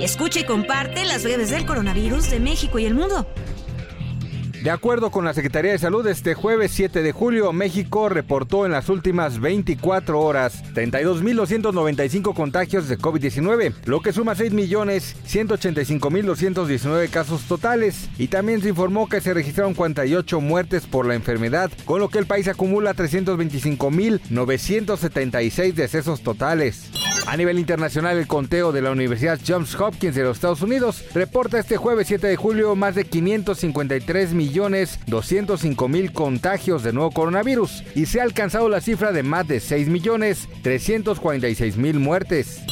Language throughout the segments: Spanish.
Escucha y comparte las breves del coronavirus de México y el mundo. De acuerdo con la Secretaría de Salud, este jueves 7 de julio, México reportó en las últimas 24 horas 32.295 contagios de COVID-19, lo que suma 6.185.219 casos totales. Y también se informó que se registraron 48 muertes por la enfermedad, con lo que el país acumula 325.976 decesos totales. A nivel internacional, el conteo de la Universidad Johns Hopkins de los Estados Unidos reporta este jueves 7 de julio más de 553 millones 205 mil contagios de nuevo coronavirus y se ha alcanzado la cifra de más de 6 millones 346 mil muertes.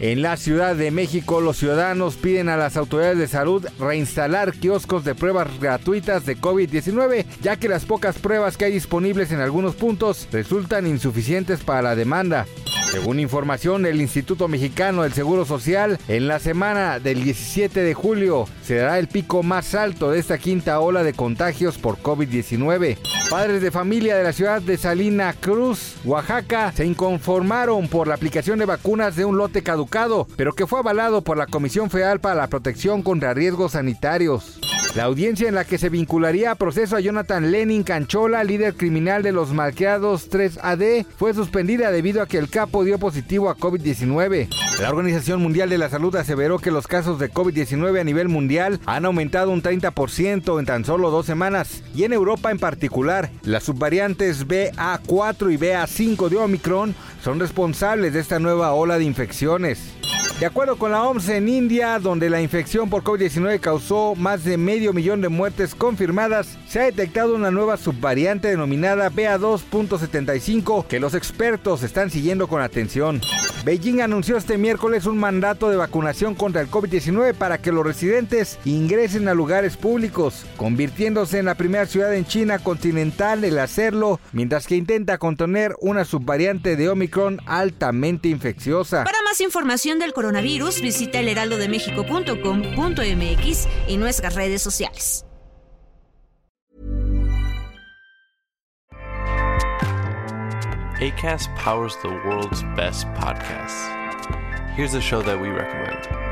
En la Ciudad de México, los ciudadanos piden a las autoridades de salud reinstalar kioscos de pruebas gratuitas de COVID-19, ya que las pocas pruebas que hay disponibles en algunos puntos resultan insuficientes para la demanda. Según información del Instituto Mexicano del Seguro Social, en la semana del 17 de julio se dará el pico más alto de esta quinta ola de contagios por COVID-19. Padres de familia de la ciudad de Salina Cruz, Oaxaca, se inconformaron por la aplicación de vacunas de un lote caducado, pero que fue avalado por la Comisión Federal para la Protección contra Riesgos Sanitarios. La audiencia en la que se vincularía a proceso a Jonathan Lenin Canchola, líder criminal de los malqueados 3AD, fue suspendida debido a que el capo dio positivo a COVID-19. La Organización Mundial de la Salud aseveró que los casos de COVID-19 a nivel mundial han aumentado un 30% en tan solo dos semanas, y en Europa en particular, las subvariantes BA4 y BA5 de Omicron son responsables de esta nueva ola de infecciones. De acuerdo con la OMS en India, donde la infección por COVID-19 causó más de medio millón de muertes confirmadas, se ha detectado una nueva subvariante denominada BA2.75 que los expertos están siguiendo con atención. Beijing anunció este miércoles un mandato de vacunación contra el COVID-19 para que los residentes ingresen a lugares públicos, convirtiéndose en la primera ciudad en China continental en hacerlo, mientras que intenta contener una subvariante de Omicron altamente infecciosa. Más información del coronavirus, visita elheraldodemexico.com.mx y nuestras redes sociales. ACAST powers the world's best podcasts. Here's a show that we recommend.